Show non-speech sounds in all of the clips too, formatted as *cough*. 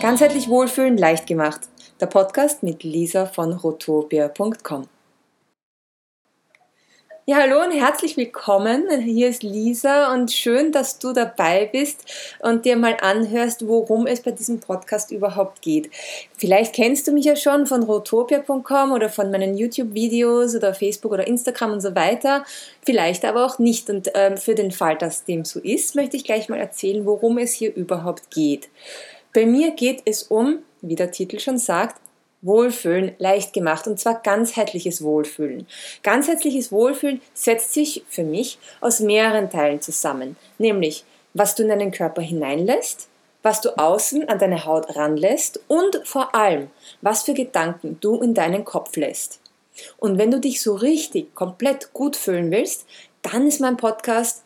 Ganzheitlich Wohlfühlen leicht gemacht. Der Podcast mit Lisa von rotopia.com. Ja, hallo und herzlich willkommen. Hier ist Lisa und schön, dass du dabei bist und dir mal anhörst, worum es bei diesem Podcast überhaupt geht. Vielleicht kennst du mich ja schon von rotopia.com oder von meinen YouTube-Videos oder Facebook oder Instagram und so weiter. Vielleicht aber auch nicht. Und ähm, für den Fall, dass dem so ist, möchte ich gleich mal erzählen, worum es hier überhaupt geht. Bei mir geht es um, wie der Titel schon sagt, Wohlfühlen leicht gemacht und zwar ganzheitliches Wohlfühlen. Ganzheitliches Wohlfühlen setzt sich für mich aus mehreren Teilen zusammen, nämlich was du in deinen Körper hineinlässt, was du außen an deine Haut ranlässt und vor allem, was für Gedanken du in deinen Kopf lässt. Und wenn du dich so richtig komplett gut fühlen willst, dann ist mein Podcast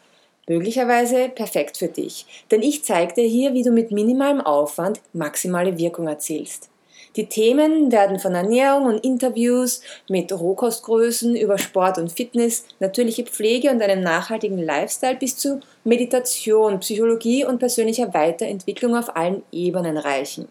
möglicherweise perfekt für dich. Denn ich zeige dir hier, wie du mit minimalem Aufwand maximale Wirkung erzielst. Die Themen werden von Ernährung und Interviews mit Rohkostgrößen über Sport und Fitness, natürliche Pflege und einem nachhaltigen Lifestyle bis zu Meditation, Psychologie und persönlicher Weiterentwicklung auf allen Ebenen reichen.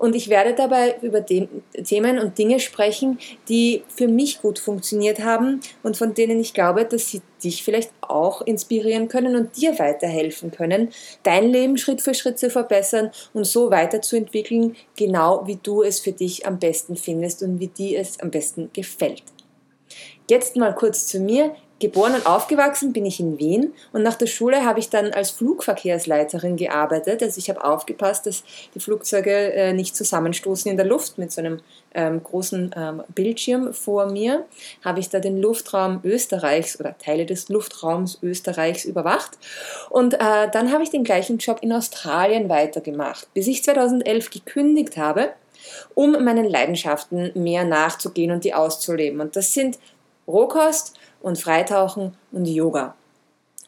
Und ich werde dabei über Themen und Dinge sprechen, die für mich gut funktioniert haben und von denen ich glaube, dass sie dich vielleicht auch inspirieren können und dir weiterhelfen können, dein Leben Schritt für Schritt zu verbessern und so weiterzuentwickeln, genau wie du es für dich am besten findest und wie dir es am besten gefällt. Jetzt mal kurz zu mir. Geboren und aufgewachsen bin ich in Wien und nach der Schule habe ich dann als Flugverkehrsleiterin gearbeitet. Also ich habe aufgepasst, dass die Flugzeuge äh, nicht zusammenstoßen in der Luft mit so einem ähm, großen ähm, Bildschirm vor mir. Habe ich da den Luftraum Österreichs oder Teile des Luftraums Österreichs überwacht. Und äh, dann habe ich den gleichen Job in Australien weitergemacht, bis ich 2011 gekündigt habe um meinen Leidenschaften mehr nachzugehen und die auszuleben. Und das sind Rohkost und Freitauchen und Yoga.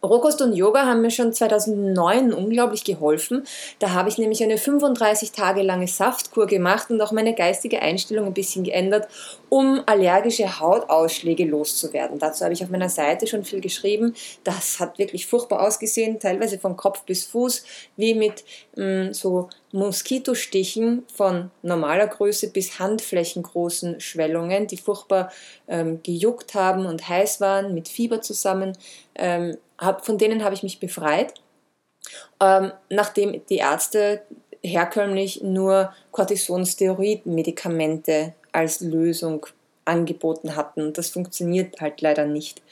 Rohkost und Yoga haben mir schon 2009 unglaublich geholfen. Da habe ich nämlich eine 35 Tage lange Saftkur gemacht und auch meine geistige Einstellung ein bisschen geändert, um allergische Hautausschläge loszuwerden. Dazu habe ich auf meiner Seite schon viel geschrieben. Das hat wirklich furchtbar ausgesehen, teilweise von Kopf bis Fuß, wie mit so Moskitostichen von normaler Größe bis handflächengroßen Schwellungen, die furchtbar ähm, gejuckt haben und heiß waren, mit Fieber zusammen. Ähm, hab, von denen habe ich mich befreit, ähm, nachdem die Ärzte herkömmlich nur Cortisonsteroid-Medikamente als Lösung angeboten hatten. Das funktioniert halt leider nicht.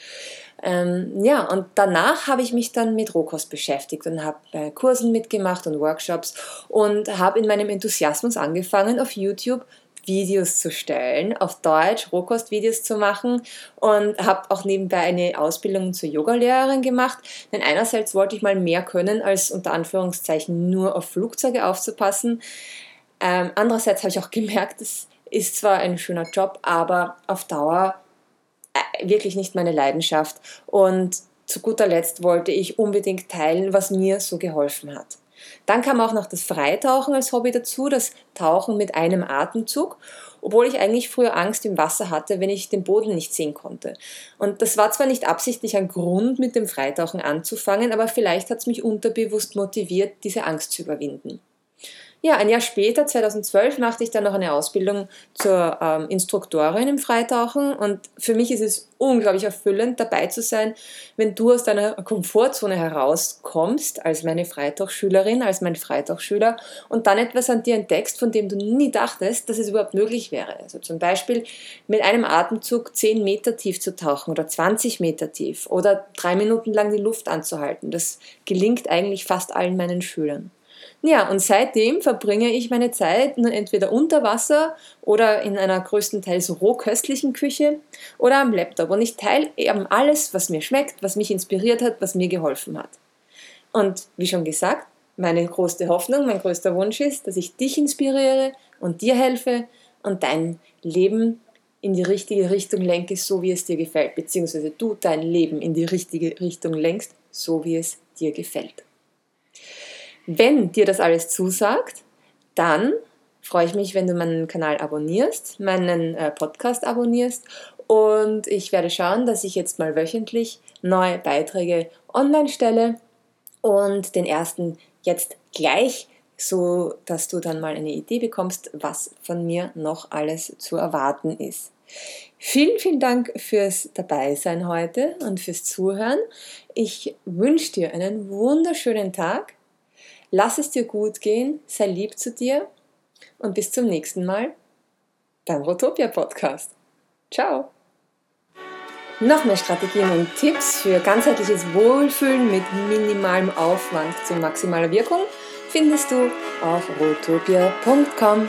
Ähm, ja, und danach habe ich mich dann mit Rohkost beschäftigt und habe äh, Kursen mitgemacht und Workshops und habe in meinem Enthusiasmus angefangen, auf YouTube Videos zu stellen, auf Deutsch Rohkostvideos zu machen und habe auch nebenbei eine Ausbildung zur Yogalehrerin gemacht. Denn einerseits wollte ich mal mehr können, als unter Anführungszeichen nur auf Flugzeuge aufzupassen. Ähm, andererseits habe ich auch *laughs* gemerkt, es ist zwar ein schöner Job, aber auf Dauer äh, wirklich nicht meine Leidenschaft. Und zu guter Letzt wollte ich unbedingt teilen, was mir so geholfen hat. Dann kam auch noch das Freitauchen als Hobby dazu, das Tauchen mit einem Atemzug, obwohl ich eigentlich früher Angst im Wasser hatte, wenn ich den Boden nicht sehen konnte. Und das war zwar nicht absichtlich ein Grund, mit dem Freitauchen anzufangen, aber vielleicht hat es mich unterbewusst motiviert, diese Angst zu überwinden. Ja, ein Jahr später, 2012, machte ich dann noch eine Ausbildung zur ähm, Instruktorin im Freitauchen und für mich ist es unglaublich erfüllend, dabei zu sein, wenn du aus deiner Komfortzone herauskommst, als meine Freitauchschülerin, als mein Freitauchschüler und dann etwas an dir entdeckst, von dem du nie dachtest, dass es überhaupt möglich wäre. Also zum Beispiel mit einem Atemzug 10 Meter tief zu tauchen oder 20 Meter tief oder drei Minuten lang die Luft anzuhalten. Das gelingt eigentlich fast allen meinen Schülern. Ja, und seitdem verbringe ich meine Zeit nun entweder unter Wasser oder in einer größtenteils rohköstlichen Küche oder am Laptop. Und ich teile eben alles, was mir schmeckt, was mich inspiriert hat, was mir geholfen hat. Und wie schon gesagt, meine größte Hoffnung, mein größter Wunsch ist, dass ich dich inspiriere und dir helfe und dein Leben in die richtige Richtung lenke, so wie es dir gefällt, beziehungsweise du dein Leben in die richtige Richtung lenkst, so wie es dir gefällt. Wenn dir das alles zusagt, dann freue ich mich, wenn du meinen Kanal abonnierst, meinen äh, Podcast abonnierst und ich werde schauen, dass ich jetzt mal wöchentlich neue Beiträge online stelle und den ersten jetzt gleich so dass du dann mal eine Idee bekommst, was von mir noch alles zu erwarten ist. Vielen, vielen Dank fürs Dabeisein heute und fürs Zuhören. Ich wünsche dir einen wunderschönen Tag. Lass es dir gut gehen, sei lieb zu dir und bis zum nächsten Mal beim Rotopia Podcast. Ciao! Noch mehr Strategien und Tipps für ganzheitliches Wohlfühlen mit minimalem Aufwand zu maximaler Wirkung findest du auf rotopia.com.